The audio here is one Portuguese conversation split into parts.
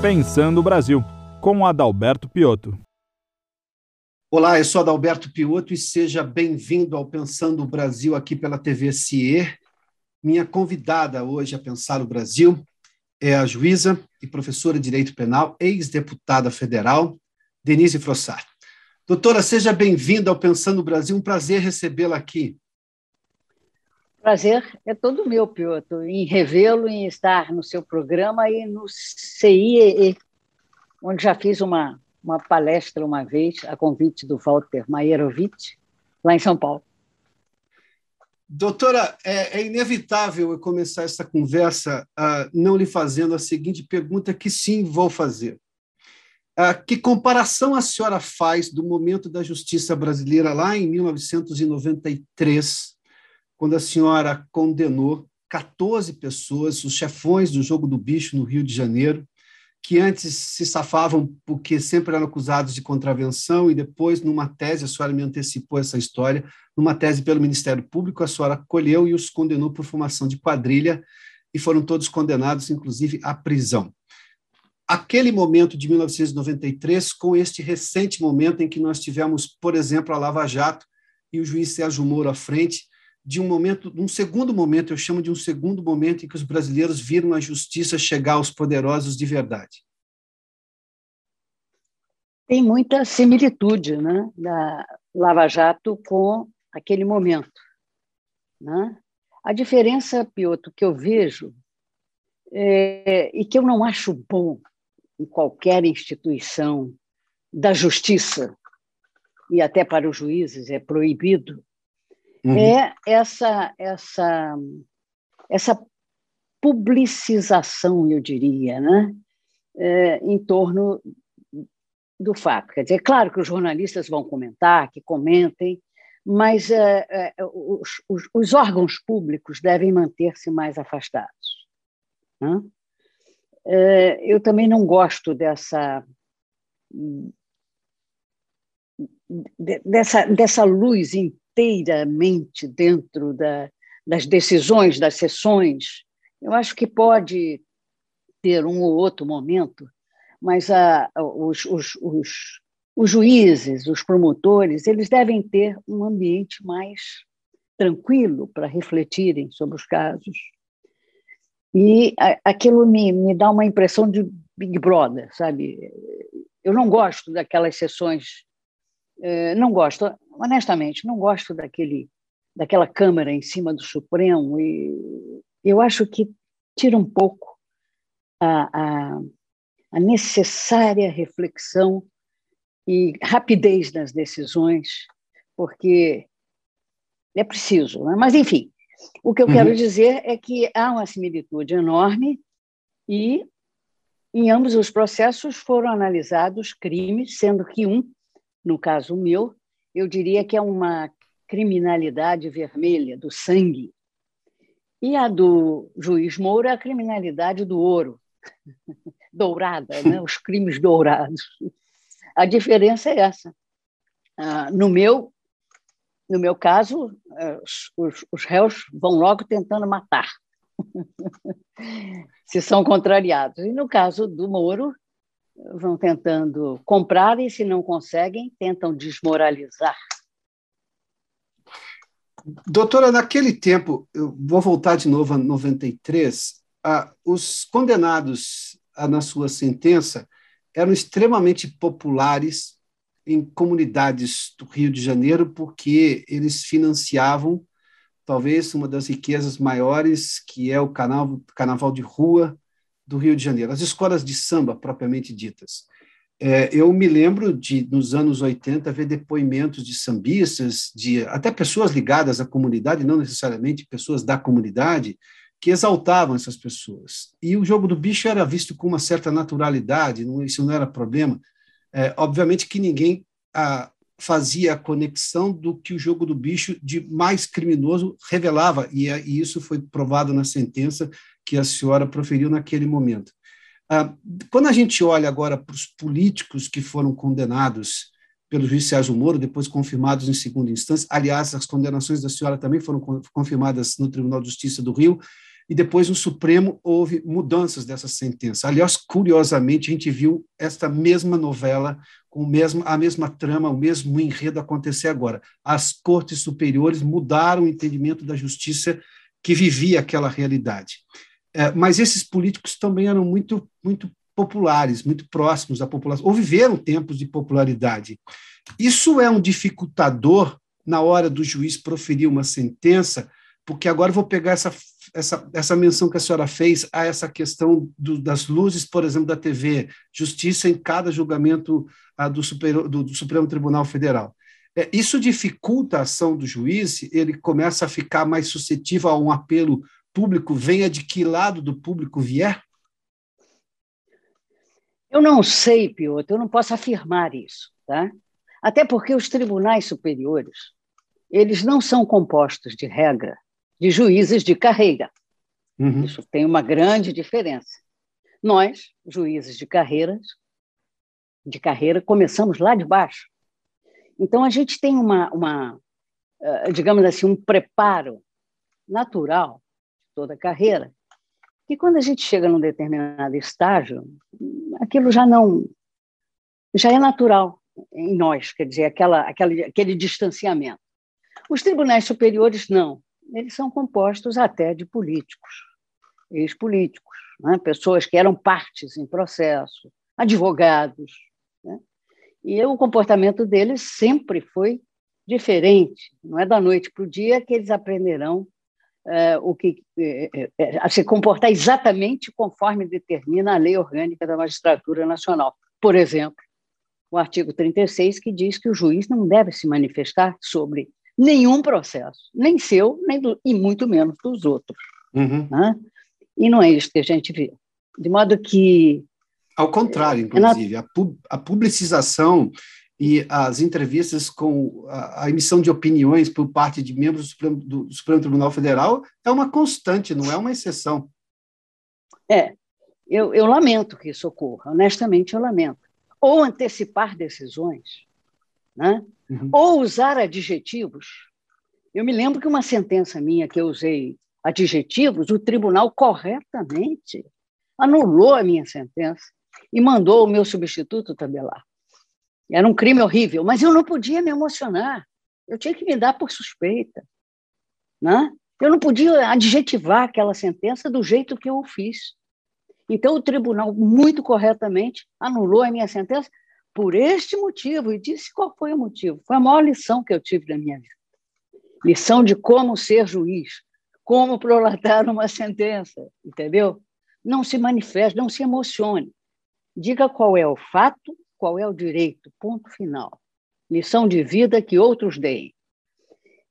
Pensando o Brasil, com Adalberto Piotto. Olá, eu sou Adalberto Piotto e seja bem-vindo ao Pensando o Brasil aqui pela TV CIE. Minha convidada hoje a pensar o Brasil é a juíza e professora de Direito Penal, ex-deputada federal, Denise Frossard. Doutora, seja bem-vinda ao Pensando o Brasil, um prazer recebê-la aqui. Prazer é todo meu, Piotr, em revê-lo, em estar no seu programa e no CIEE, onde já fiz uma, uma palestra uma vez, a convite do Walter Maierovitch, lá em São Paulo. Doutora, é, é inevitável eu começar essa conversa uh, não lhe fazendo a seguinte pergunta, que sim vou fazer. Uh, que comparação a senhora faz do momento da justiça brasileira lá em 1993 quando a senhora condenou 14 pessoas, os chefões do jogo do bicho no Rio de Janeiro, que antes se safavam porque sempre eram acusados de contravenção e depois, numa tese, a senhora me antecipou essa história, numa tese pelo Ministério Público, a senhora colheu e os condenou por formação de quadrilha e foram todos condenados, inclusive, à prisão. Aquele momento de 1993 com este recente momento em que nós tivemos, por exemplo, a Lava Jato e o juiz Sérgio Moro à frente, de um momento, um segundo momento, eu chamo de um segundo momento em que os brasileiros viram a justiça chegar aos poderosos de verdade? Tem muita similitude né, da Lava Jato com aquele momento. Né? A diferença, Piotr, que eu vejo, é, e que eu não acho bom em qualquer instituição da justiça, e até para os juízes é proibido, uhum. é essa, essa, essa publicização, eu diria, né? É, em torno do fato. Quer dizer, é claro que os jornalistas vão comentar, que comentem, mas é, é, os, os, os, órgãos públicos devem manter-se mais afastados. Né? É, eu também não gosto dessa dessa, dessa luz inteiramente dentro da, das decisões, das sessões. Eu acho que pode ter um ou outro momento, mas a, os, os, os, os juízes, os promotores, eles devem ter um ambiente mais tranquilo para refletirem sobre os casos. E aquilo me, me dá uma impressão de Big Brother, sabe? Eu não gosto daquelas sessões, eh, não gosto honestamente, não gosto daquele, daquela Câmara em cima do Supremo e eu acho que tira um pouco a, a, a necessária reflexão e rapidez nas decisões, porque é preciso. Né? Mas, enfim, o que eu uhum. quero dizer é que há uma similitude enorme e, em ambos os processos, foram analisados crimes, sendo que um, no caso meu, eu diria que é uma criminalidade vermelha, do sangue. E a do juiz Moura a criminalidade do ouro, dourada, né? os crimes dourados. A diferença é essa. Ah, no meu no meu caso, eh, os, os réus vão logo tentando matar, se são contrariados. E no caso do Moro, vão tentando comprar e, se não conseguem, tentam desmoralizar. Doutora, naquele tempo, eu vou voltar de novo a 93, ah, os condenados ah, na sua sentença eram extremamente populares em comunidades do Rio de Janeiro, porque eles financiavam talvez uma das riquezas maiores, que é o canal, carnaval de rua do Rio de Janeiro, as escolas de samba propriamente ditas. É, eu me lembro de, nos anos 80, ver depoimentos de sambistas, de até pessoas ligadas à comunidade, não necessariamente pessoas da comunidade, que exaltavam essas pessoas. E o jogo do bicho era visto com uma certa naturalidade, não, isso não era problema. É, obviamente que ninguém a, fazia a conexão do que o jogo do bicho de mais criminoso revelava, e, e isso foi provado na sentença que a senhora proferiu naquele momento. Ah, quando a gente olha agora para os políticos que foram condenados pelo juiz Sérgio Moro, depois confirmados em segunda instância, aliás, as condenações da senhora também foram confirmadas no Tribunal de Justiça do Rio, e depois no Supremo houve mudanças dessa sentença. Aliás, curiosamente, a gente viu esta mesma novela com mesmo, a mesma trama, o mesmo enredo acontecer agora. As cortes superiores mudaram o entendimento da justiça que vivia aquela realidade. É, mas esses políticos também eram muito, muito populares, muito próximos da população, ou viveram tempos de popularidade. Isso é um dificultador na hora do juiz proferir uma sentença, porque agora vou pegar essa, essa, essa menção que a senhora fez a essa questão do, das luzes, por exemplo, da TV, justiça em cada julgamento ah, do, Super, do, do Supremo Tribunal Federal. É, isso dificulta a ação do juiz, ele começa a ficar mais suscetível a um apelo público, venha de que lado do público vier? Eu não sei, Piotr, eu não posso afirmar isso, tá? Até porque os tribunais superiores, eles não são compostos de regra de juízes de carreira. Uhum. Isso tem uma grande diferença. Nós, juízes de carreiras, de carreira, começamos lá de baixo. Então a gente tem uma, uma eh, digamos assim, um preparo natural toda a carreira, que quando a gente chega num determinado estágio, aquilo já não já é natural em nós, quer dizer, aquela, aquela, aquele distanciamento. Os tribunais superiores não, eles são compostos até de políticos, ex-políticos, né? pessoas que eram partes em processo, advogados. Né? E o comportamento deles sempre foi diferente. Não é da noite para o dia que eles aprenderão é, o que, é, é, a se comportar exatamente conforme determina a lei orgânica da magistratura nacional. Por exemplo, o artigo 36, que diz que o juiz não deve se manifestar sobre nenhum processo, nem seu, nem do, e muito menos dos outros. Uhum. Né? E não é isso que a gente vê. De modo que. Ao contrário, inclusive, é na... a, publicização e as entrevistas com a, a, emissão de opiniões por parte de membros do Supremo, do Supremo Tribunal Federal é uma constante, não é uma exceção. É, eu, eu lamento que isso ocorra, honestamente eu lamento. Ou antecipar decisões, né? Uhum. ou usar adjetivos. Eu me lembro que uma sentença minha que eu usei adjetivos, o tribunal corretamente anulou a minha sentença e mandou o meu substituto tabelar. Era um crime horrível, mas eu não podia me emocionar. Eu tinha que me dar por suspeita. Né? Eu não podia adjetivar aquela sentença do jeito que eu fiz. Então, o tribunal, muito corretamente, anulou a minha sentença por este motivo e disse qual foi o motivo. Foi a maior lição que eu tive na minha vida. Lição de como ser juiz, como prolatar uma sentença, entendeu? Não se manifeste, não se emocione. Diga qual é o fato, qual é o direito, ponto final. Lição de vida que outros deem.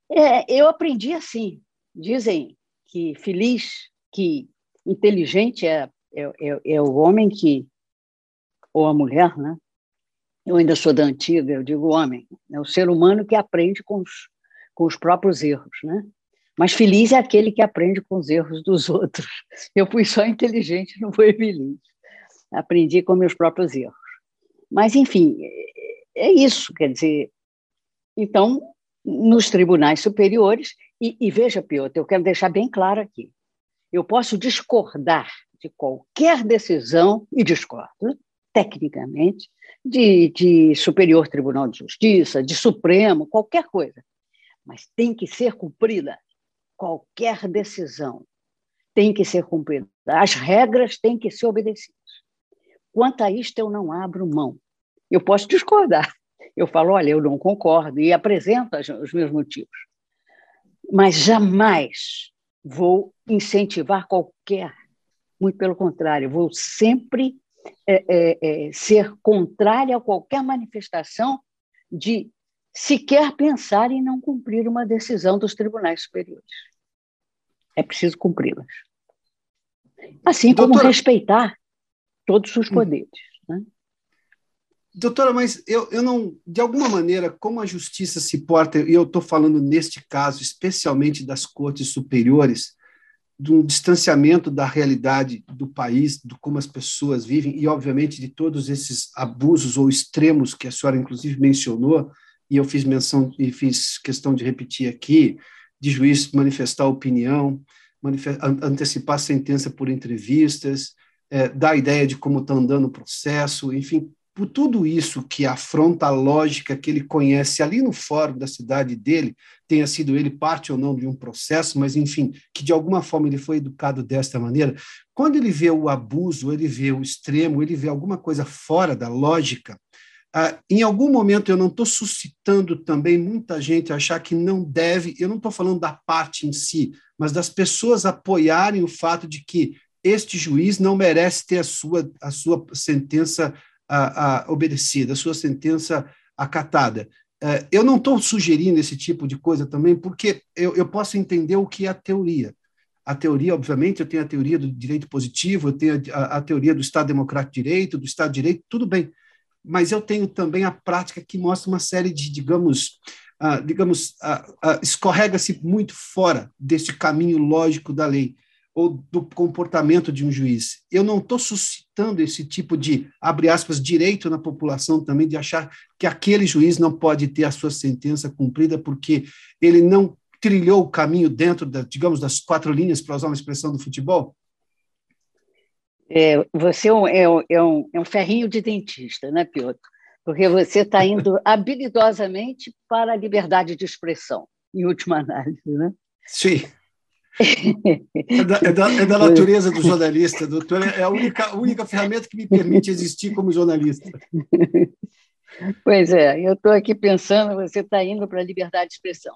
É, eu aprendi assim. Dizem que feliz, que inteligente é, é, é, é o homem que, ou a mulher, né? Eu ainda sou da antiga, eu digo homem. É o ser humano que aprende com os, com os próprios erros, né? Mas feliz é aquele que aprende com os erros dos outros. Eu fui só inteligente, não fui feliz. Aprendi com meus próprios erros. Mas, enfim, é isso. Quer dizer, então, nos tribunais superiores, e, e veja, Piotr, eu quero deixar bem claro aqui: eu posso discordar de qualquer decisão, e discordo, tecnicamente, de, de Superior Tribunal de Justiça, de Supremo, qualquer coisa. Mas tem que ser cumprida qualquer decisão tem que ser cumprida. As regras têm que ser obedecidas. Quanto a isto, eu não abro mão. Eu posso discordar. Eu falo, olha, eu não concordo e apresento os meus motivos. Mas jamais vou incentivar qualquer, muito pelo contrário, vou sempre é, é, é, ser contrária a qualquer manifestação de sequer pensar em não cumprir uma decisão dos tribunais superiores. É preciso cumpri-las. Assim como Doutora... respeitar todos os hum. poderes. Né? Doutora, mas eu, eu não, de alguma maneira, como a justiça se porta, e eu estou falando neste caso especialmente das cortes superiores, de um distanciamento da realidade do país, de como as pessoas vivem, e, obviamente, de todos esses abusos ou extremos que a senhora, inclusive, mencionou, e eu fiz menção e fiz questão de repetir aqui, de juiz manifestar opinião, antecipar a sentença por entrevistas, é, a ideia de como está andando o processo, enfim, por tudo isso que afronta a lógica que ele conhece ali no fórum da cidade dele, tenha sido ele parte ou não de um processo, mas enfim, que de alguma forma ele foi educado desta maneira, quando ele vê o abuso, ele vê o extremo, ele vê alguma coisa fora da lógica, ah, em algum momento eu não estou suscitando também muita gente achar que não deve, eu não estou falando da parte em si, mas das pessoas apoiarem o fato de que este juiz não merece ter a sua, a sua sentença a, a obedecida, a sua sentença acatada. É, eu não estou sugerindo esse tipo de coisa também, porque eu, eu posso entender o que é a teoria. A teoria, obviamente, eu tenho a teoria do direito positivo, eu tenho a, a teoria do Estado Democrático de Direito, do Estado de Direito, tudo bem. Mas eu tenho também a prática que mostra uma série de, digamos, uh, digamos, uh, uh, escorrega-se muito fora desse caminho lógico da lei ou do comportamento de um juiz. Eu não estou suscitando esse tipo de, abre aspas, direito na população também de achar que aquele juiz não pode ter a sua sentença cumprida porque ele não trilhou o caminho dentro, da, digamos, das quatro linhas, para usar uma expressão do futebol? É, você é um, é, um, é um ferrinho de dentista, né, Piotr? Porque você está indo habilidosamente para a liberdade de expressão, em última análise, né? Sim. É da, é, da, é da, natureza do jornalista, doutor. É a única, única ferramenta que me permite existir como jornalista. Pois é, eu estou aqui pensando, você está indo para a liberdade de expressão.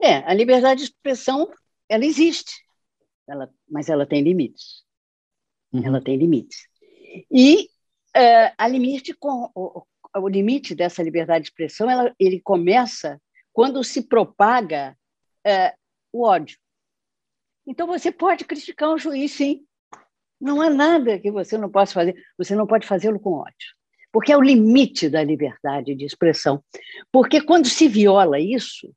É, a liberdade de expressão, ela existe, ela, mas ela tem limites. Uhum. Ela tem limites. E é, a limite com, o, o, limite dessa liberdade de expressão, ela, ele começa quando se propaga é, o ódio. Então, você pode criticar um juiz, sim. Não há nada que você não possa fazer. Você não pode fazê-lo com ódio. Porque é o limite da liberdade de expressão. Porque quando se viola isso,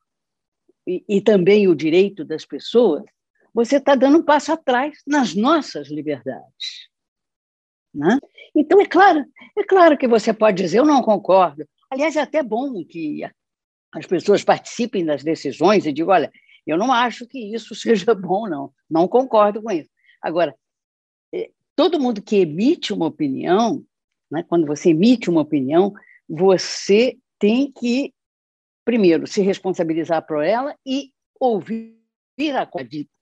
e, e também o direito das pessoas, você está dando um passo atrás nas nossas liberdades. Né? Então, é claro, é claro que você pode dizer, eu não concordo. Aliás, é até bom que as pessoas participem das decisões e digam, olha, eu não acho que isso seja bom, não. Não concordo com isso. Agora, é, todo mundo que emite uma opinião, né, quando você emite uma opinião, você tem que, primeiro, se responsabilizar por ela e ouvir a contradita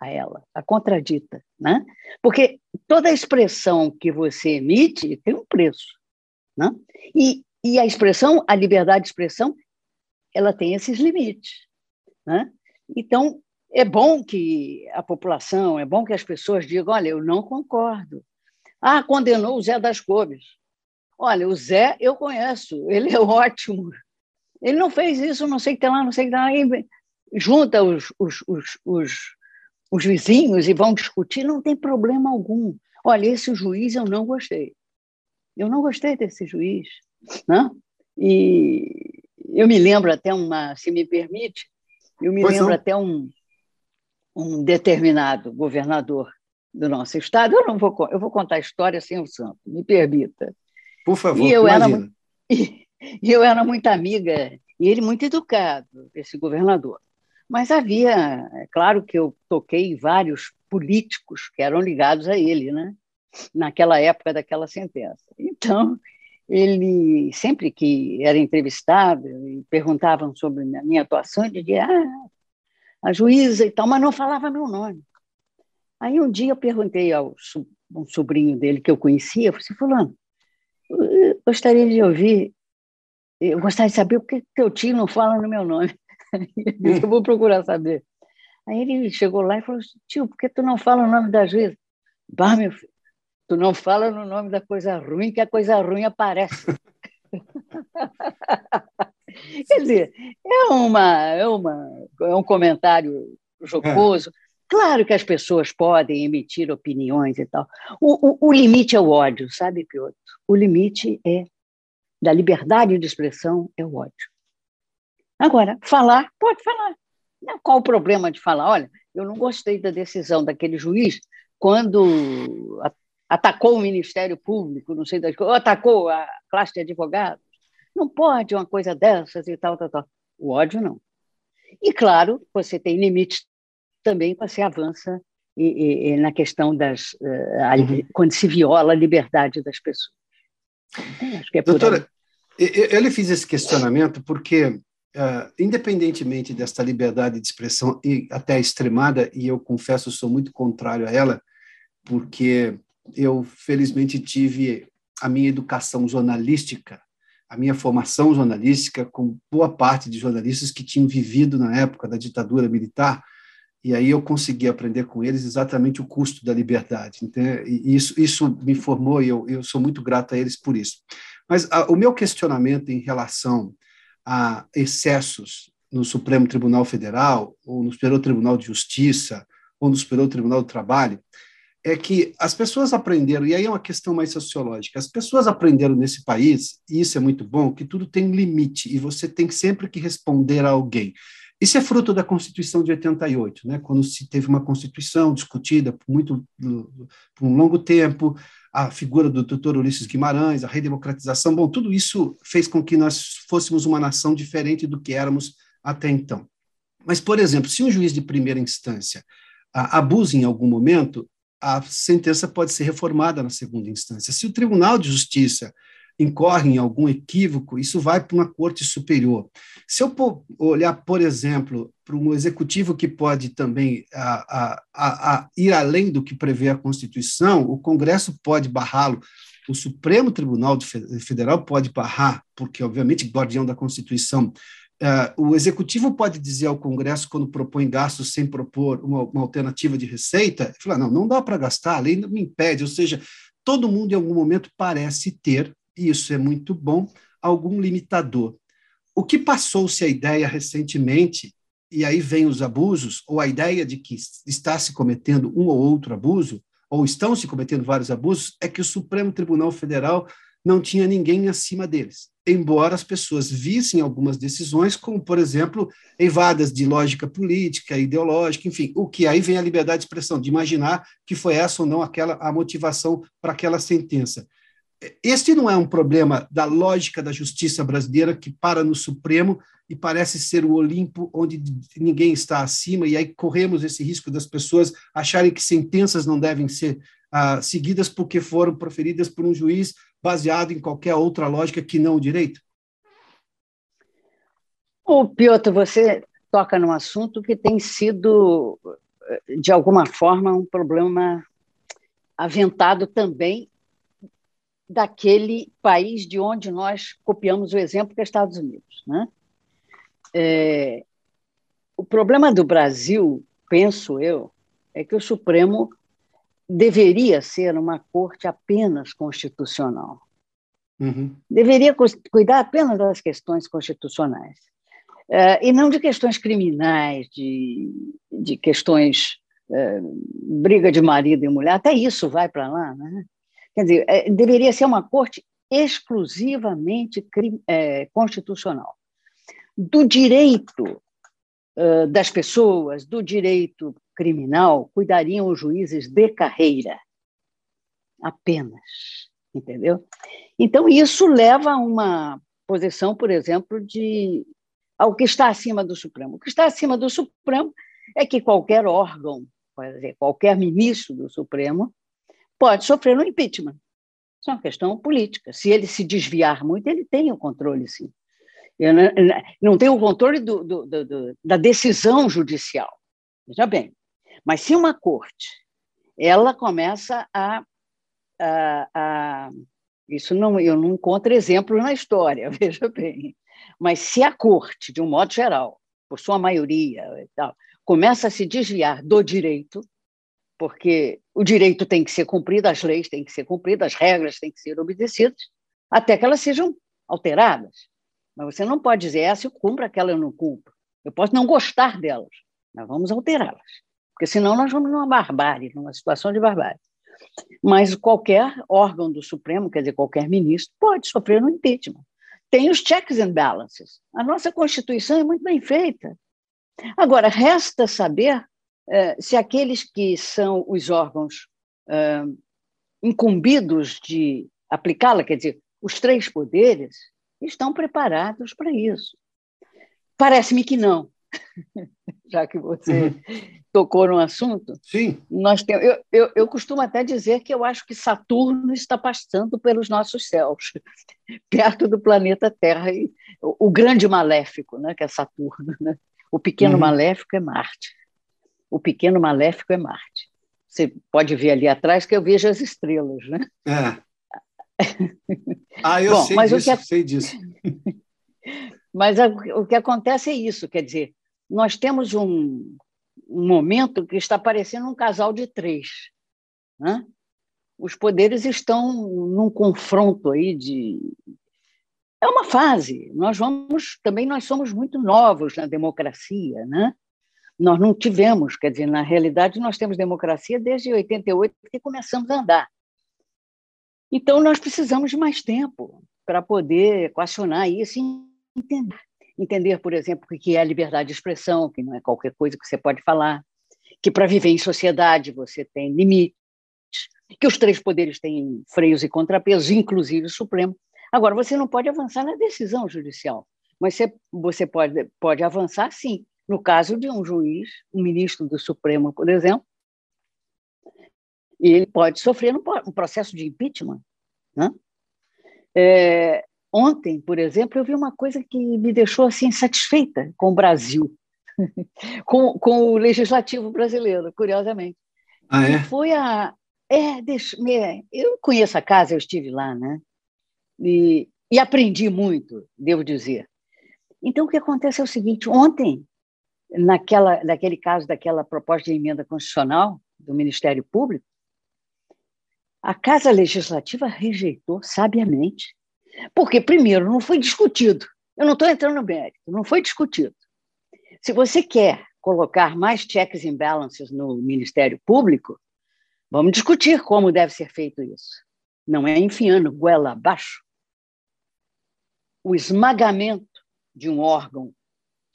a ela, a contradita, né? Porque toda expressão que você emite tem um preço, né? E, e a expressão, a liberdade de expressão, ela tem esses limites, né? Então, é bom que a população, é bom que as pessoas digam: olha, eu não concordo. Ah, condenou o Zé das Cobres. Olha, o Zé eu conheço, ele é ótimo. Ele não fez isso, não sei o que tem lá, não sei o que tem lá. Aí junta os, os, os, os, os vizinhos e vão discutir, não tem problema algum. Olha, esse juiz eu não gostei. Eu não gostei desse juiz. Né? E eu me lembro até uma, se me permite, eu me pois lembro não. até um, um determinado governador do nosso estado. Eu não vou, eu vou contar a história sem o santo, me permita. Por favor, e eu imagina. Era, e, e eu era muito amiga, e ele muito educado, esse governador. Mas havia, é claro que eu toquei vários políticos que eram ligados a ele, né? naquela época daquela sentença. Então, ele sempre que era entrevistado e perguntavam sobre a minha atuação, ele dizia, ah, a juíza e tal, mas não falava meu nome. Aí um dia eu perguntei ao um sobrinho dele que eu conhecia, eu falei assim, fulano, gostaria de ouvir, eu gostaria de saber por que teu tio não fala no meu nome. Eu vou procurar saber. Aí ele chegou lá e falou assim, tio, por que tu não fala o nome da juíza? Bah, meu filho, Tu não fala no nome da coisa ruim, que a coisa ruim aparece. Quer dizer, é, uma, é, uma, é um comentário jocoso. É. Claro que as pessoas podem emitir opiniões e tal. O, o, o limite é o ódio, sabe, Piotr? O limite é da liberdade de expressão é o ódio. Agora, falar, pode falar. Qual o problema de falar? Olha, eu não gostei da decisão daquele juiz quando atacou o Ministério Público, não sei das coisas, atacou a classe de advogados. Não pode uma coisa dessas e tal, tal, tal. O ódio não. E, claro, você tem limites também quando se avança e, e, na questão das uh, uhum. quando se viola a liberdade das pessoas. Então, acho que é Doutora, eu lhe fiz esse questionamento porque, uh, independentemente desta liberdade de expressão e até extremada, e eu confesso sou muito contrário a ela, porque eu felizmente tive a minha educação jornalística, a minha formação jornalística com boa parte de jornalistas que tinham vivido na época da ditadura militar, e aí eu consegui aprender com eles exatamente o custo da liberdade. E isso, isso me formou e eu, eu sou muito grato a eles por isso. Mas a, o meu questionamento em relação a excessos no Supremo Tribunal Federal, ou no Superior Tribunal de Justiça, ou no Superior Tribunal do Trabalho, é que as pessoas aprenderam, e aí é uma questão mais sociológica, as pessoas aprenderam nesse país, e isso é muito bom, que tudo tem limite, e você tem sempre que responder a alguém. Isso é fruto da Constituição de 88, né, quando se teve uma Constituição discutida por, muito, por um longo tempo, a figura do doutor Ulisses Guimarães, a redemocratização, bom, tudo isso fez com que nós fôssemos uma nação diferente do que éramos até então. Mas, por exemplo, se um juiz de primeira instância abusa em algum momento, a sentença pode ser reformada na segunda instância. Se o Tribunal de Justiça incorre em algum equívoco, isso vai para uma corte superior. Se eu olhar, por exemplo, para um executivo que pode também a, a, a, ir além do que prevê a Constituição, o Congresso pode barrá-lo, o Supremo Tribunal Federal pode barrar, porque, obviamente, guardião da Constituição. Uh, o executivo pode dizer ao Congresso, quando propõe gastos sem propor uma, uma alternativa de receita, falar: não, não dá para gastar, a lei me impede. Ou seja, todo mundo, em algum momento, parece ter e isso é muito bom, algum limitador. O que passou-se a ideia recentemente, e aí vem os abusos, ou a ideia de que está se cometendo um ou outro abuso, ou estão se cometendo vários abusos, é que o Supremo Tribunal Federal não tinha ninguém acima deles, embora as pessoas vissem algumas decisões como, por exemplo, evadas de lógica política, ideológica, enfim, o que aí vem a liberdade de expressão, de imaginar que foi essa ou não aquela a motivação para aquela sentença. Este não é um problema da lógica da justiça brasileira que para no Supremo e parece ser o Olimpo onde ninguém está acima, e aí corremos esse risco das pessoas acharem que sentenças não devem ser ah, seguidas porque foram proferidas por um juiz baseado em qualquer outra lógica que não o direito? O Piotr, você toca num assunto que tem sido, de alguma forma, um problema aventado também daquele país de onde nós copiamos o exemplo, que é Estados Unidos. Né? É, o problema do Brasil, penso eu, é que o Supremo deveria ser uma corte apenas constitucional. Uhum. Deveria cuidar apenas das questões constitucionais. É, e não de questões criminais, de, de questões é, briga de marido e mulher, até isso vai para lá, né? Quer dizer, é, deveria ser uma corte exclusivamente é, constitucional. Do direito das pessoas, do direito criminal, cuidariam os juízes de carreira, apenas, entendeu? Então, isso leva a uma posição, por exemplo, de ao que está acima do Supremo. O que está acima do Supremo é que qualquer órgão, qualquer ministro do Supremo, pode sofrer um impeachment. Isso é uma questão política. Se ele se desviar muito, ele tem o controle, sim. Não, não tem o controle do, do, do, da decisão judicial. Veja bem. Mas se uma corte ela começa a, a, a isso não eu não encontro exemplo na história, veja bem. Mas se a corte, de um modo geral, por sua maioria, tal, começa a se desviar do direito, porque o direito tem que ser cumprido, as leis têm que ser cumpridas, as regras têm que ser obedecidas, até que elas sejam alteradas. Mas você não pode dizer, essa eu cumpro, aquela eu não cumpro. Eu posso não gostar delas, mas vamos alterá-las. Porque senão nós vamos numa barbárie, numa situação de barbárie. Mas qualquer órgão do Supremo, quer dizer, qualquer ministro, pode sofrer um impeachment. Tem os checks and balances. A nossa Constituição é muito bem feita. Agora, resta saber se aqueles que são os órgãos eh, incumbidos de aplicá-la, quer dizer, os três poderes, estão preparados para isso. Parece-me que não. já que você uhum. tocou no assunto. Sim. Nós temos, eu, eu, eu costumo até dizer que eu acho que Saturno está passando pelos nossos céus, perto do planeta Terra, e, o, o grande maléfico, né, que é Saturno. Né? O pequeno uhum. maléfico é Marte. O pequeno maléfico é Marte. Você pode ver ali atrás que eu vejo as estrelas, né? É. Ah, eu Bom, sei mas disso, o que, sei disso. Mas o que acontece é isso, quer dizer, nós temos um, um momento que está parecendo um casal de três. Né? Os poderes estão num confronto aí de. É uma fase. Nós vamos também nós somos muito novos na democracia, né? Nós não tivemos, quer dizer, na realidade nós temos democracia desde 88 que começamos a andar. Então nós precisamos de mais tempo para poder equacionar isso entender. Entender, por exemplo, o que é liberdade de expressão, que não é qualquer coisa que você pode falar, que para viver em sociedade você tem limites, que os três poderes têm freios e contrapesos, inclusive o Supremo. Agora, você não pode avançar na decisão judicial, mas você, você pode, pode avançar, sim, no caso de um juiz, um ministro do Supremo, por exemplo, e ele pode sofrer um processo de impeachment. Né? É, Ontem, por exemplo, eu vi uma coisa que me deixou assim satisfeita com o Brasil, com, com o legislativo brasileiro, curiosamente. Ah, é? E foi a. É, deixa, eu conheço a casa, eu estive lá, né? E, e aprendi muito, devo dizer. Então, o que acontece é o seguinte: ontem, naquela, naquele caso daquela proposta de emenda constitucional do Ministério Público, a Casa Legislativa rejeitou sabiamente porque, primeiro, não foi discutido. Eu não estou entrando no mérito, não foi discutido. Se você quer colocar mais checks and balances no Ministério Público, vamos discutir como deve ser feito isso. Não é enfiando goela abaixo. O esmagamento de um órgão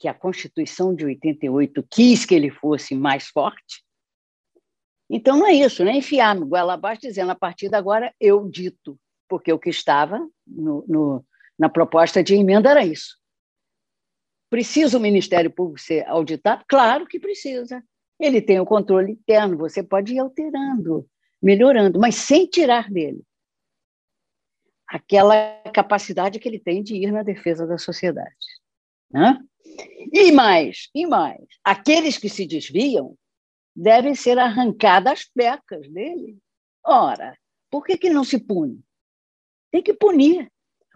que a Constituição de 88 quis que ele fosse mais forte. Então, não é isso, não é enfiar no goela abaixo dizendo a partir de agora eu dito porque o que estava no, no, na proposta de emenda era isso. Precisa o Ministério Público ser auditado? Claro que precisa. Ele tem o controle interno, você pode ir alterando, melhorando, mas sem tirar dele aquela capacidade que ele tem de ir na defesa da sociedade. Né? E mais, e mais, aqueles que se desviam devem ser arrancadas as pecas dele. Ora, por que, que não se pune? Tem que punir.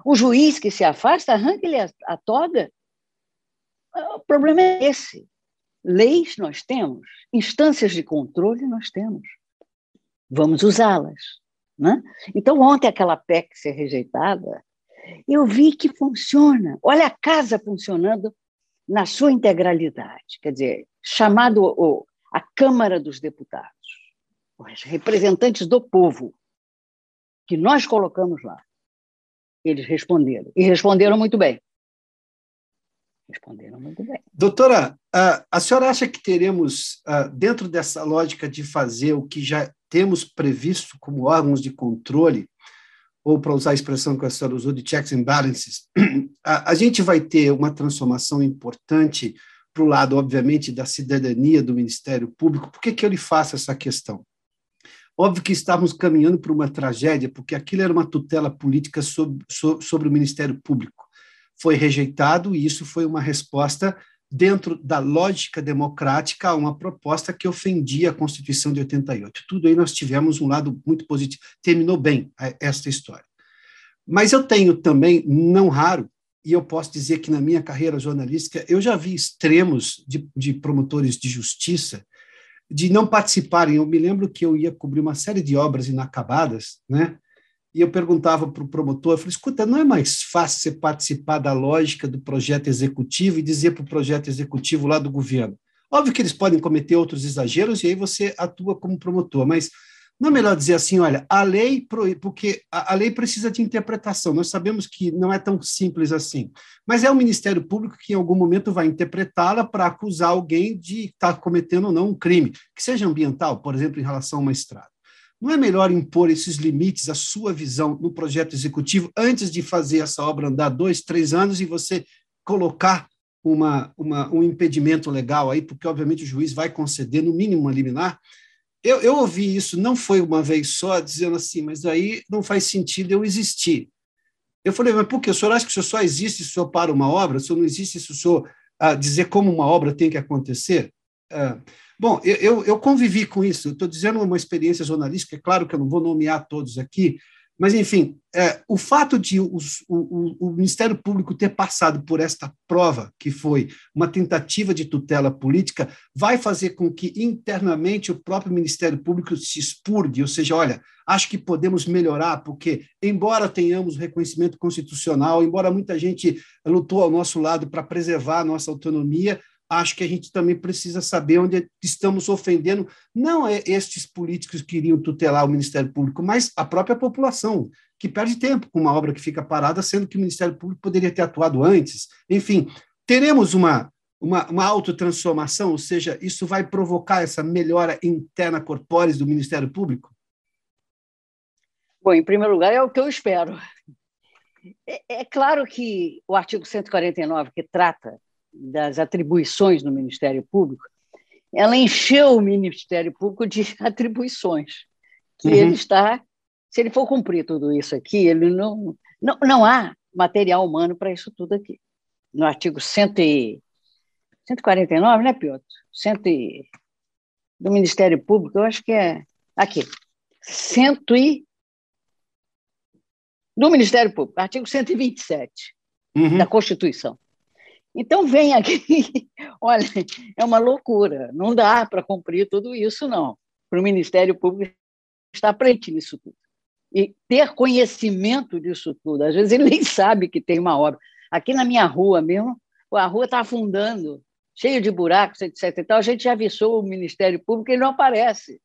O juiz que se afasta, arranca-lhe a, toga. O problema é esse. Leis nós temos, instâncias de controle nós temos. Vamos usá-las. Né? Então, ontem, aquela PEC ser rejeitada, eu vi que funciona. Olha a casa funcionando na sua integralidade. Quer dizer, chamado o, a Câmara dos Deputados, os representantes do povo, que nós colocamos lá. Eles responderam. E responderam muito bem. Responderam muito bem. Doutora, a senhora acha que teremos, dentro dessa lógica de fazer o que já temos previsto como órgãos de controle, ou para usar a expressão que a senhora usou de checks and balances, a, gente vai ter uma transformação importante para o lado, obviamente, da cidadania do Ministério Público. Por que, que eu lhe faço essa questão? Óbvio que estávamos caminhando para uma tragédia, porque aquilo era uma tutela política sobre, sobre o Ministério Público. Foi rejeitado e isso foi uma resposta dentro da lógica democrática uma proposta que ofendia a Constituição de 88. Tudo aí nós tivemos um lado muito positivo. Terminou bem esta história. Mas eu tenho também, não raro, e eu posso dizer que na minha carreira jornalística, eu já vi extremos de, de promotores de justiça de não participarem. Eu me lembro que eu ia cobrir uma série de obras inacabadas, né? E eu perguntava para o promotor, eu falei, escuta, não é mais fácil você participar da lógica do projeto executivo e dizer para o projeto executivo lá do governo? Óbvio que eles podem cometer outros exageros e aí você atua como promotor, mas não é melhor dizer assim, olha, a lei, porque a, lei precisa de interpretação, nós sabemos que não é tão simples assim, mas é o Ministério Público que em algum momento vai interpretá-la para acusar alguém de estar tá cometendo ou não um crime, que seja ambiental, por exemplo, em relação a uma estrada. Não é melhor impor esses limites, a sua visão no projeto executivo, antes de fazer essa obra andar dois, três anos e você colocar uma, uma, um impedimento legal aí, porque obviamente o juiz vai conceder no mínimo uma liminar. Eu, eu ouvi isso, não foi uma vez só, dizendo assim, mas aí não faz sentido eu existir. Eu falei, mas por que? O senhor acha que o senhor só existe se o senhor para uma obra? O senhor não existe se o senhor ah, dizer como uma obra tem que acontecer? Ah, bom, eu, eu convivi com isso, estou dizendo uma experiência jornalística, é claro que eu não vou nomear todos aqui, mas, enfim, é, o fato de os, o, o, Ministério Público ter passado por esta prova, que foi uma tentativa de tutela política, vai fazer com que internamente o próprio Ministério Público se expurgue, ou seja, olha, acho que podemos melhorar, porque, embora tenhamos reconhecimento constitucional, embora muita gente lutou ao nosso lado para preservar a nossa autonomia, acho que a gente também precisa saber onde estamos ofendendo não é estes políticos que queriam tutelar o Ministério Público, mas a própria população, que perde tempo com uma obra que fica parada, sendo que o Ministério Público poderia ter atuado antes. Enfim, teremos uma, uma, uma autotransformação, ou seja, isso vai provocar essa melhora interna corpórea do Ministério Público? Bom, em primeiro lugar, é o que eu espero. É, é claro que o artigo 149, que trata das atribuições no Ministério Público, ela encheu o Ministério Público de atribuições, que uhum. ele está, se ele for cumprir tudo isso aqui, ele não, não, não há material humano para isso tudo aqui. No artigo 100 e, 149, né, Piotr? 100 e, do Ministério Público, eu acho que é aqui, 100 e, do Ministério Público, artigo 127 uhum. da Constituição. Então, vem aqui, olha, é uma loucura, não dá para cumprir tudo isso, não. Para o Ministério Público estar frente nisso tudo. E ter conhecimento disso tudo. Às vezes ele nem sabe que tem uma obra. Aqui na minha rua mesmo, a rua está afundando, cheio de buracos, etc. A gente já avisou o Ministério Público e ele não aparece.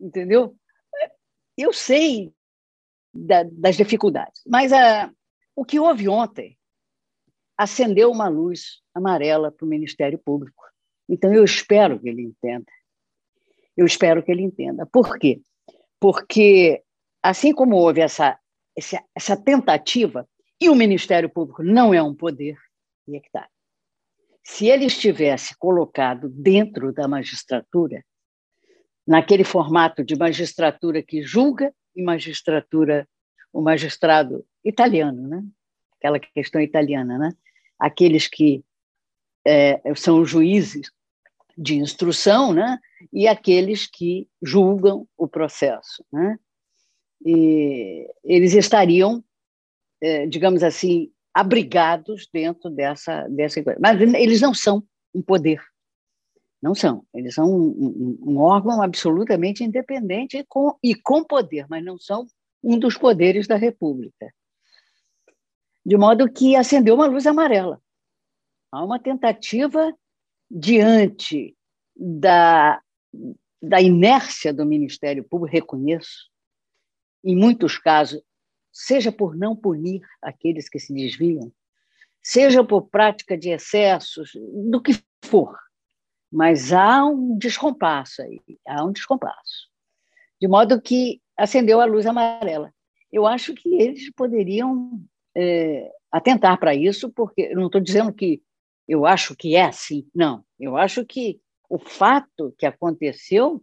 Entendeu? Eu sei da, das dificuldades, mas a, o que houve ontem acendeu uma luz amarela para o Ministério Público. Então, eu espero que ele entenda. Eu espero que ele entenda. Por quê? Porque, assim como houve essa, essa, essa tentativa, e o Ministério Público não é um poder, e é que tá. Se ele estivesse colocado dentro da magistratura, naquele formato de magistratura que julga e magistratura, o magistrado italiano, né? aquela questão italiana, né? Aqueles que é, são juízes de instrução, né? e aqueles que julgam o processo. Né? E eles estariam, é, digamos assim, abrigados dentro dessa, dessa coisa. Mas eles não são um poder. Não são. Eles são um, um, um órgão absolutamente independente e com, e com poder, mas não são um dos poderes da República de modo que acendeu uma luz amarela. Há uma tentativa diante da, da inércia do Ministério Público, reconheço, em muitos casos, seja por não punir aqueles que se desviam, seja por prática de excessos, do que for, mas há um descompasso aí, há um descompasso. De modo que acendeu a luz amarela. Eu acho que eles poderiam é, atentar para isso, porque não estou dizendo que eu acho que é assim, não. Eu acho que o fato que aconteceu,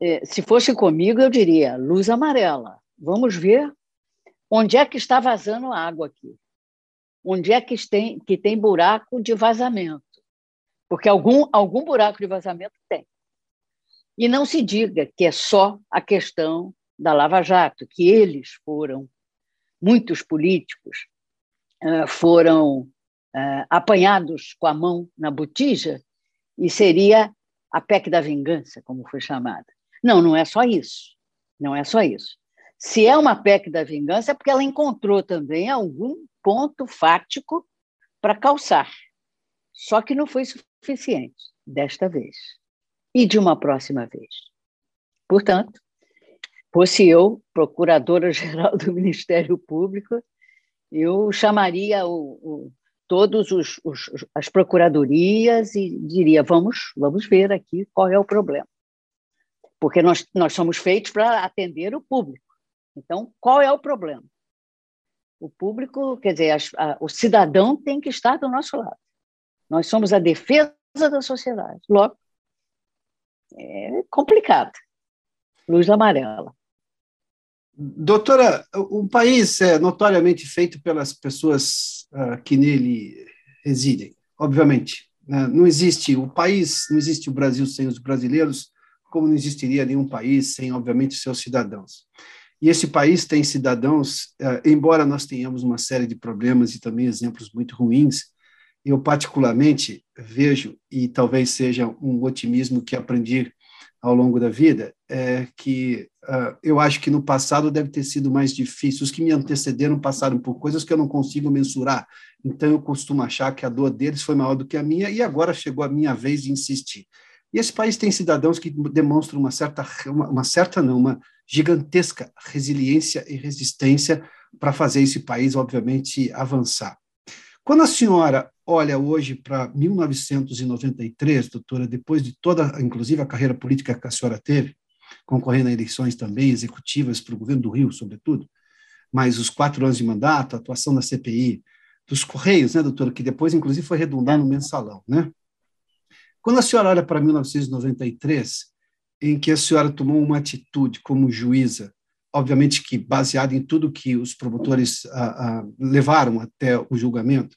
é, se fosse comigo, eu diria luz amarela. Vamos ver onde é que está vazando água aqui. Onde é que tem, que tem buraco de vazamento. Porque algum, algum buraco de vazamento tem. E não se diga que é só a questão da Lava Jato, que eles foram muitos políticos uh, foram uh, apanhados com a mão na botija e seria a PEC da vingança, como foi chamada. Não, não é só isso. Não é só isso. Se é uma PEC da vingança, é porque ela encontrou também algum ponto fático para calçar. Só que não foi suficiente desta vez e de uma próxima vez. Portanto, fosse eu, procuradora-geral do Ministério Público, eu chamaria o, o, todos os, os, as procuradorias e diria vamos vamos ver aqui qual é o problema porque nós nós somos feitos para atender o público então qual é o problema o público quer dizer a, o cidadão tem que estar do nosso lado Nós somos a defesa da sociedade. Logo, é complicado. Luz amarela. Doutora, um país é notoriamente feito pelas pessoas uh, que nele residem, obviamente. Né? Não existe o país, não existe o Brasil sem os brasileiros, como não existiria nenhum país sem, obviamente, seus cidadãos. E esse país tem cidadãos, uh, embora nós tenhamos uma série de problemas e também exemplos muito ruins, eu particularmente vejo, e talvez seja um otimismo que aprendi ao longo da vida, é que uh, eu acho que no passado deve ter sido mais difícil. Os que me antecederam passaram por coisas que eu não consigo mensurar. Então eu costumo achar que a dor deles foi maior do que a minha e agora chegou a minha vez de insistir. E esse país tem cidadãos que demonstram uma certa, uma, uma certa não, uma gigantesca resiliência e resistência para fazer esse país, obviamente, avançar. Quando a senhora olha hoje para 1993, doutora, depois de toda, inclusive a carreira política que a senhora teve, concorrendo a eleições também executivas para o governo do Rio, sobretudo, mas os quatro anos de mandato, a atuação da CPI, dos Correios, né, doutora, que depois, inclusive, foi redundar no mensalão, né? Quando a senhora olha para 1993, em que a senhora tomou uma atitude como juíza obviamente que baseado em tudo que os promotores ah, ah, levaram até o julgamento,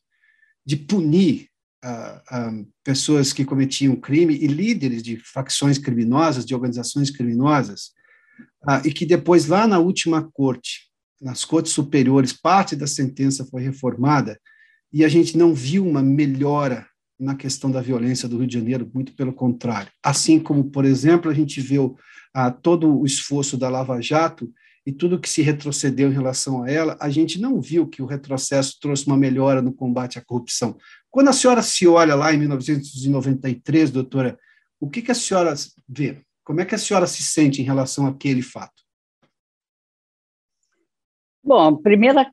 de punir ah, pessoas que cometiam crime e líderes de facções criminosas, de organizações criminosas, e que depois, lá na última corte, nas cortes superiores, parte da sentença foi reformada, e a gente não viu uma melhora na questão da violência do Rio de Janeiro, muito pelo contrário. Assim como, por exemplo, a gente viu todo o esforço da Lava Jato e tudo que se retrocedeu em relação a ela, a gente não viu que o retrocesso trouxe uma melhora no combate à corrupção. Quando a senhora se olha lá em 1993, doutora, o que, que a senhora vê? Como é que a senhora se sente em relação àquele fato? Bom, primeira,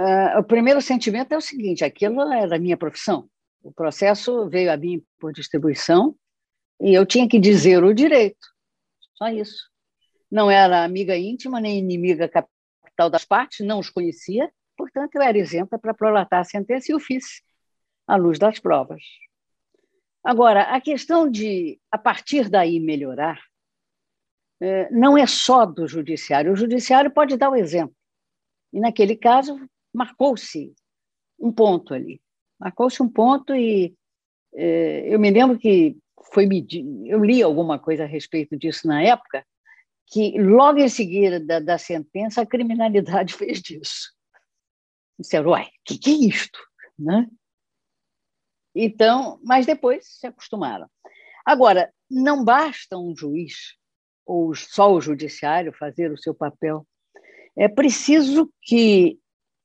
uh, o primeiro sentimento é o seguinte: aquilo era a minha profissão. O processo veio a mim por distribuição e eu tinha que dizer o direito. Só isso não era amiga íntima nem inimiga capital das partes, não os conhecia, portanto, eu era isenta para prolatar a sentença e o fiz, à luz das provas. Agora, a questão de, a partir daí, melhorar, é, não é só do judiciário. O judiciário pode dar o exemplo. E, naquele caso, marcou-se um ponto ali. Marcou-se um ponto e é, eu me lembro que foi eu li alguma coisa a respeito disso na época, que logo em seguida da, da sentença a criminalidade fez disso. Disseram, uai, o que, que é isto? Né? Então, mas depois se acostumaram. Agora, não basta um juiz ou só o judiciário fazer o seu papel. É preciso que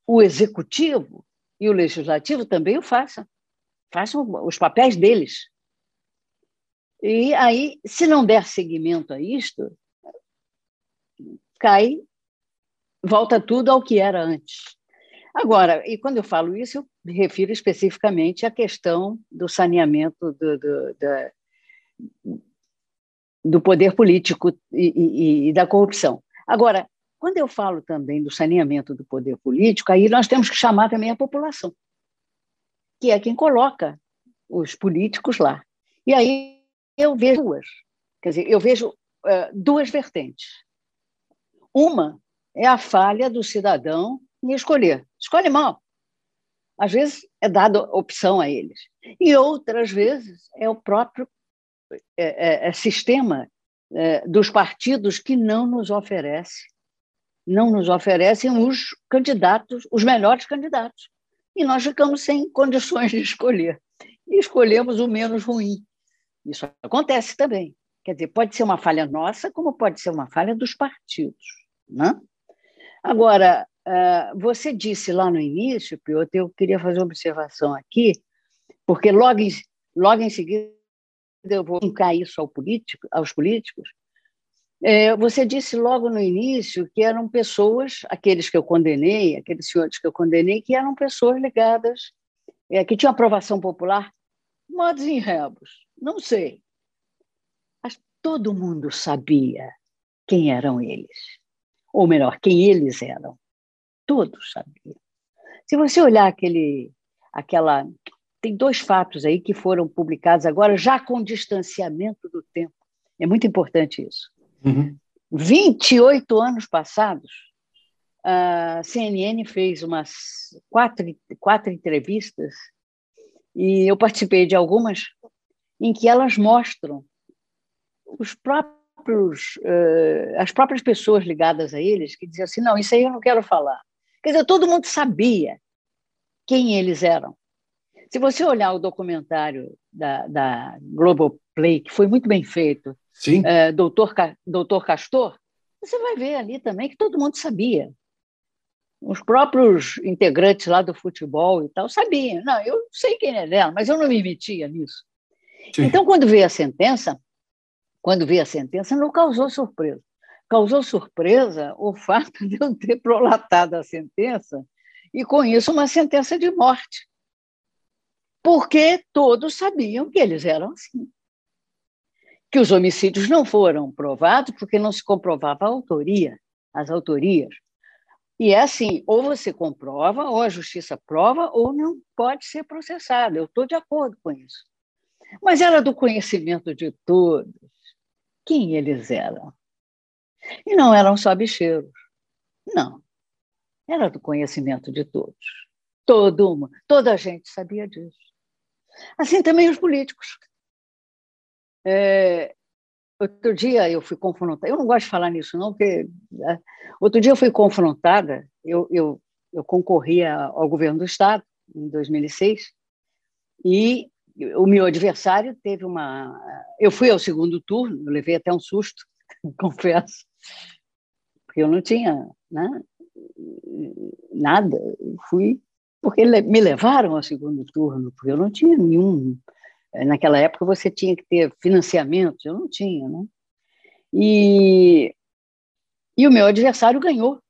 o executivo e o legislativo também o façam. Façam os papéis deles. E aí, se não der seguimento a isto, cai, volta tudo ao que era antes. Agora, e quando eu falo isso, eu me refiro especificamente à questão do saneamento do, do, do, poder político e, e, e da corrupção. Agora, quando eu falo também do saneamento do poder político, aí nós temos que chamar também a população, que é quem coloca os políticos lá. E aí eu vejo duas, quer dizer, eu vejo uh, duas vertentes. Uma é a falha do cidadão em escolher. Escolhe mal. Às vezes é dada opção a eles. E outras vezes é o próprio é, é, é sistema é, dos partidos que não nos oferece, não nos oferecem os candidatos, os melhores candidatos. E nós ficamos sem condições de escolher. E escolhemos o menos ruim. Isso acontece também. Quer dizer, pode ser uma falha nossa, como pode ser uma falha dos partidos. Né? Agora, uh, você disse lá no início, Piotr, eu queria fazer uma observação aqui, porque logo em, logo em seguida eu vou linkar isso ao político, aos políticos. É, você disse logo no início que eram pessoas, aqueles que eu condenei, aqueles senhores que eu condenei, que eram pessoas ligadas, é, que tinham aprovação popular, modos em rebos, não sei. Mas todo mundo sabia quem eram eles ou melhor, quem eles eram. Todos sabiam. Se você olhar aquele, aquela tem dois fatos aí que foram publicados agora, já com distanciamento do tempo. É muito importante isso. Uhum. 28 anos passados, a CNN fez umas quatro, quatro entrevistas, e eu participei de algumas, em que elas mostram os próprios, uh, as próprias pessoas ligadas a eles que diziam assim: não, isso aí eu não quero falar. Quer dizer, todo mundo sabia quem eles eram. Se você olhar o documentário da, da Globoplay, que foi muito bem feito, Sim. É, Doutor, Doutor Castor, você vai ver ali também que todo mundo sabia. Os próprios integrantes lá do futebol e tal sabiam. Não, eu sei quem é dela, mas eu não me metia nisso. Sim. Então, quando veio a sentença, quando veio a sentença, não causou surpresa. Causou surpresa o fato de eu ter prolatado a sentença e, com isso, uma sentença de morte porque todos sabiam que eles eram assim. Que os homicídios não foram provados porque não se comprovava a autoria, as autorias. E é assim, ou você comprova, ou a justiça prova, ou não pode ser processado. Eu estou de acordo com isso. Mas era do conhecimento de todos quem eles eram. E não eram só bicheiros. Não. Era do conhecimento de todos. Todo uma, toda a gente sabia disso. Assim também os políticos. É, outro dia eu fui confrontada, eu não gosto de falar nisso não, porque né, outro dia eu fui confrontada, eu, eu, eu concorria ao governo do Estado em 2006 e o meu adversário teve uma... Eu fui ao segundo turno, eu levei até um susto, confesso, porque eu não tinha né, nada, fui porque me levaram ao segundo turno, porque eu não tinha nenhum. Eh, naquela época você tinha que ter financiamento, eu não tinha, né? E, e o meu adversário ganhou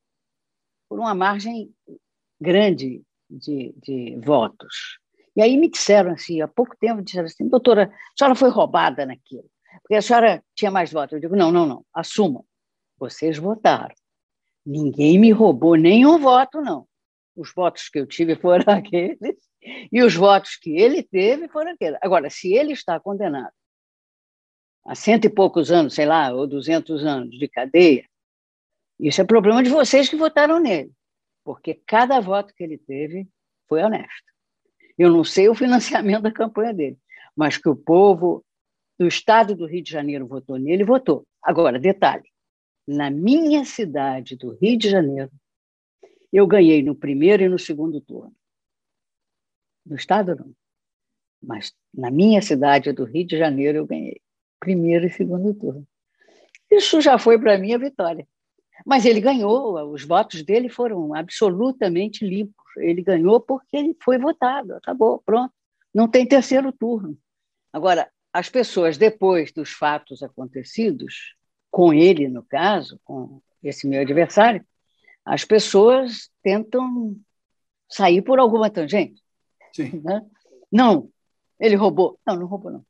por uma margem grande de, de votos. E aí me disseram assim, há pouco tempo, disseram assim, doutora, a senhora foi roubada naquilo, porque a senhora tinha mais votos. Eu digo, não, não, não, assuma, vocês votaram. Ninguém me roubou nenhum voto, não os votos que eu tive foram aqueles, e os votos que ele teve foram aqueles. Agora, se ele está condenado a cento e poucos anos, sei lá, ou duzentos anos de cadeia, isso é problema de vocês que votaram nele, porque cada voto que ele teve foi honesto. Eu não sei o financiamento da campanha dele, mas que o povo do estado do Rio de Janeiro votou nele, votou. Agora, detalhe: na minha cidade do Rio de Janeiro, eu ganhei no primeiro e no segundo turno. No Estado, não. Mas na minha cidade do Rio de Janeiro, eu ganhei primeiro e segundo turno. Isso já foi para mim a vitória. Mas ele ganhou, os votos dele foram absolutamente limpos. Ele ganhou porque ele foi votado, acabou, pronto. Não tem terceiro turno. Agora, as pessoas, depois dos fatos acontecidos, com ele, no caso, com esse meu adversário, as pessoas tentam sair por alguma tangente. Sim. Né? Não, ele roubou. Não, não roubou, não.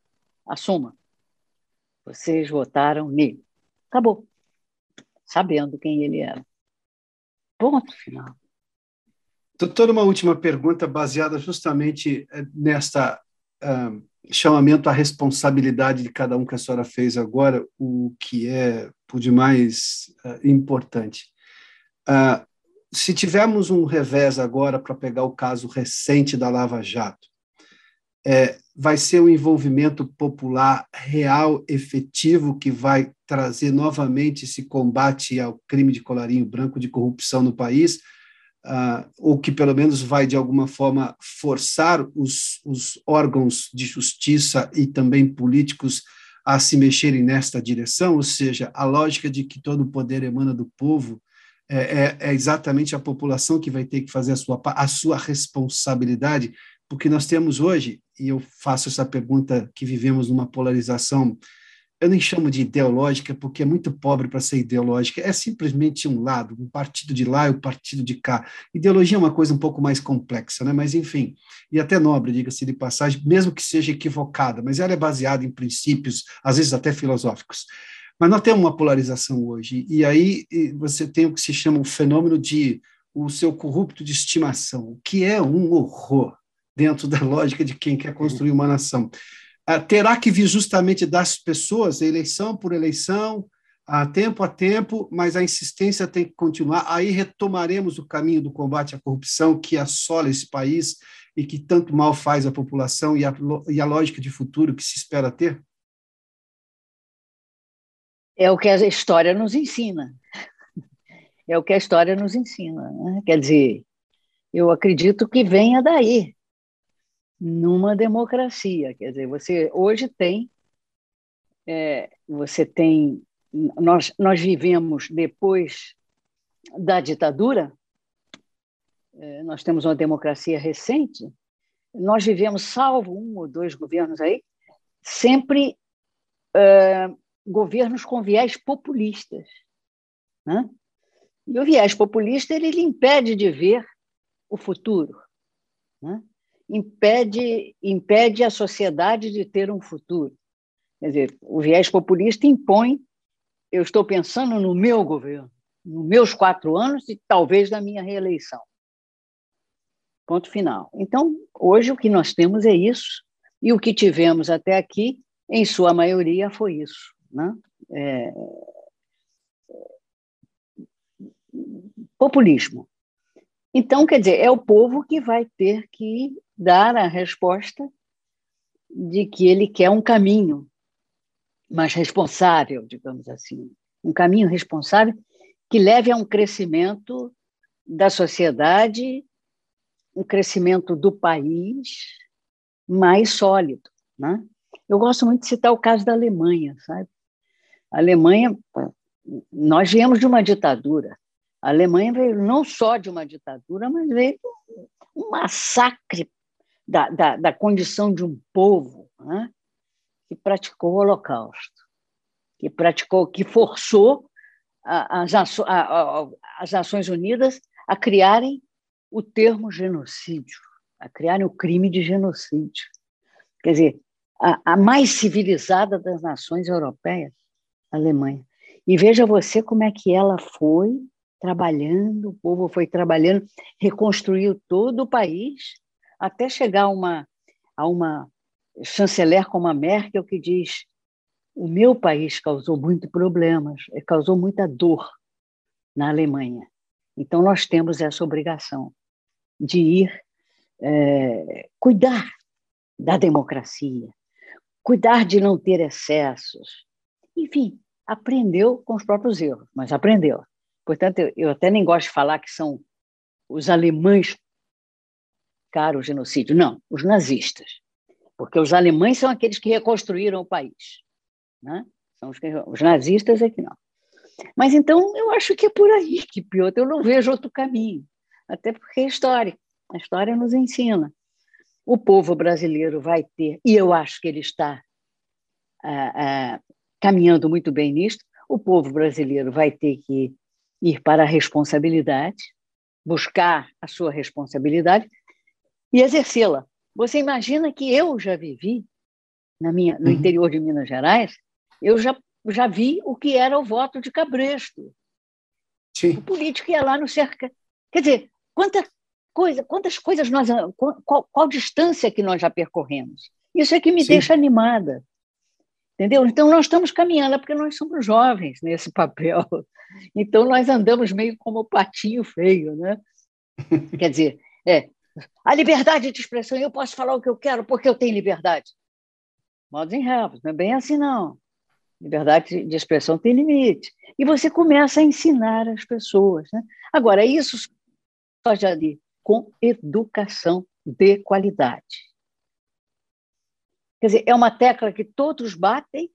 Assuma. Vocês votaram nele. Acabou. Sabendo quem ele era. Ponto final. Doutor, uma última pergunta baseada justamente eh, nesta uh, chamamento à responsabilidade de cada um que a senhora fez agora, o que é por demais uh, importante. Uh, se tivermos um revés agora para pegar o caso recente da Lava Jato, é, vai ser um envolvimento popular real, efetivo, que vai trazer novamente esse combate ao crime de colarinho branco de corrupção no país, uh, ou que pelo menos vai, de alguma forma, forçar os, os órgãos de justiça e também políticos a se mexerem nesta direção, ou seja, a lógica de que todo o poder emana do povo é, é, é, exatamente a população que vai ter que fazer a sua, a sua responsabilidade, porque nós temos hoje, e eu faço essa pergunta que vivemos numa polarização, eu nem chamo de ideológica, porque é muito pobre para ser ideológica, é simplesmente um lado, um partido de lá e o partido de cá. Ideologia é uma coisa um pouco mais complexa, né? mas enfim, e até nobre, diga-se de passagem, mesmo que seja equivocada, mas ela é baseada em princípios, às vezes até filosóficos. Mas nós temos uma polarização hoje, e aí você tem o que se chama o fenômeno de o seu corrupto de estimação, que é um horror. dentro da lógica de quem quer construir uma nação. Ah, terá que vir justamente das pessoas, eleição por eleição, a tempo a tempo, mas a insistência tem que continuar. Aí retomaremos o caminho do combate à corrupção que assola esse país e que tanto mal faz à população e a, e a lógica de futuro que se espera ter? É o que a história nos ensina. É o que a história nos ensina. Né? Quer dizer, eu acredito que venha daí, numa democracia. Quer dizer, você hoje tem, é, você tem, nós, nós vivemos depois da ditadura, é, nós temos uma democracia recente, nós vivemos, salvo um ou dois governos aí, sempre é, governos com viés populistas. Né? E o viés populista ele, ele impede de ver o futuro, né? Impede, impede a sociedade de ter um futuro. Quer dizer, o viés populista impõe, eu estou pensando no meu governo, nos meus quatro anos e talvez na minha reeleição. Ponto final. Então, hoje o que nós temos é isso, e o que tivemos até aqui, em sua maioria, foi isso. Né? É... Populismo. Então, quer dizer, é o povo que vai ter que dar a resposta de que ele quer um caminho mais responsável, digamos assim, um caminho responsável que leve a um crescimento da sociedade um crescimento do país mais sólido. Né? Eu gosto muito de citar o caso da Alemanha, sabe? A Alemanha, nós viemos de uma ditadura. A Alemanha veio não só de uma ditadura, mas veio um massacre da, da, da condição de um povo né? que praticou o Holocausto, que praticou, que forçou as, as Nações Unidas a criarem o termo genocídio, a criarem o crime de genocídio. Quer dizer, a, a mais civilizada das nações europeias, a Alemanha. E veja você como é que ela foi trabalhando, o povo foi trabalhando, reconstruiu todo o país, até chegar a uma, a uma chanceler como a Merkel que diz o meu país causou muito problemas, causou muita dor na Alemanha. Então, nós temos essa obrigação de ir é, cuidar da democracia, cuidar de não ter excessos. Enfim, aprendeu com os próprios erros, mas aprendeu. Portanto, eu, eu até nem gosto de falar que são os alemães cara o genocídio. Não, os nazistas. Porque os alemães são aqueles que reconstruíram o país. Né? São os, que, os nazistas é que não. Mas então eu acho que é por aí que Piotr, eu não vejo outro caminho até porque é história. A história nos ensina. O povo brasileiro vai ter, e eu acho que ele está ah, ah, caminhando muito bem nisto, o povo brasileiro vai ter que ir para a responsabilidade, buscar a sua responsabilidade e exercê-la. Você imagina que eu já vivi na minha, no uhum. interior de Minas Gerais, eu já, já vi o que era o voto de Cabresto. Sim. O político ia lá no cerca. Quer dizer, Quanta coisa, quantas coisas nós. Qual, qual distância que nós já percorremos? Isso é que me Sim. deixa animada. Entendeu? Então, nós estamos caminhando, porque nós somos jovens nesse papel. Então, nós andamos meio como o patinho feio, né? Quer dizer, é, a liberdade de expressão, eu posso falar o que eu quero porque eu tenho liberdade. Modos em réus, não é bem assim, não. Liberdade de expressão tem limite. E você começa a ensinar as pessoas. Né? Agora, isso já ali, com educação de qualidade. Quer dizer, é uma tecla que todos batem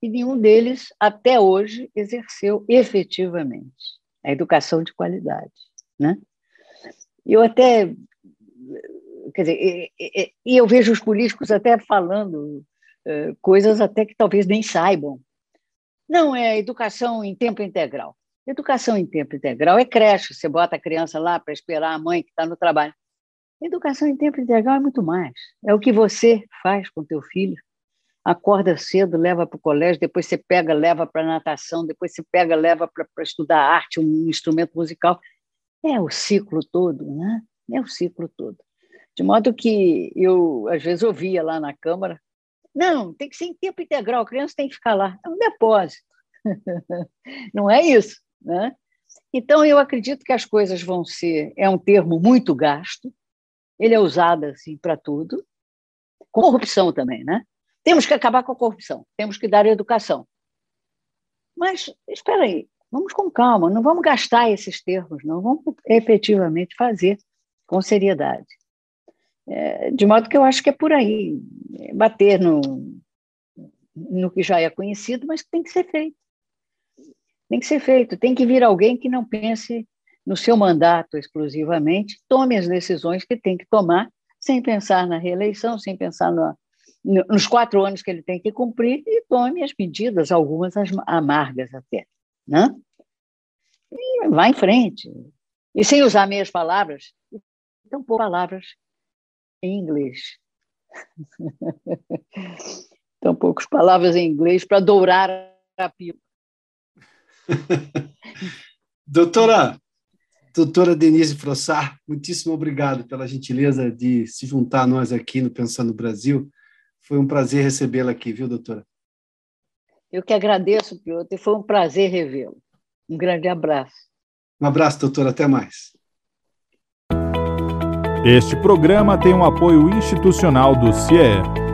e nenhum deles, até hoje, exerceu efetivamente a educação de qualidade. Né? Eu até. Quer dizer, e, e, eu vejo os políticos até falando uh, coisas até que talvez nem saibam. Não é educação em tempo integral. Educação em tempo integral é creche, você bota a criança lá para esperar a mãe que está no trabalho. Educação em tempo integral é muito mais. É o que você faz com teu filho. Acorda cedo, leva para o colégio, depois você pega, leva para natação, depois você pega, leva para estudar arte, um instrumento musical. É o ciclo todo, né? É o ciclo todo. De modo que eu, às vezes, ouvia lá na Câmara: não, tem que ser em tempo integral, a criança tem que ficar lá. É um depósito. Não é isso. Né? Então, eu acredito que as coisas vão ser. É um termo muito gasto, ele é usado assim para tudo. Corrupção também, né? Temos que acabar com a corrupção, temos que dar educação. Mas, espera aí, vamos com calma, não vamos gastar esses termos, não, vamos efetivamente fazer com seriedade. É, de modo que eu acho que é por aí, é bater no, no que já é conhecido, mas tem que ser feito. Tem que ser feito, tem que vir alguém que não pense no seu mandato exclusivamente, tome as decisões que tem que tomar, sem pensar na reeleição, sem pensar no, no, nos quatro anos que ele tem que cumprir, e tome as medidas, algumas amargas até. Né? E vá em frente. E sem usar meias palavras, então por palavras em inglês. Tão poucas palavras em inglês para dourar a pílula. doutora, doutora Denise Frossar, muitíssimo obrigado pela gentileza de se juntar a nós aqui no Pensando no Brasil. Foi um prazer recebê-la aqui, viu, doutora? Eu que agradeço, Piotr, e foi um prazer revê-lo. Um grande abraço. Um abraço, doutora. Até mais. Este programa tem um apoio institucional do CIE.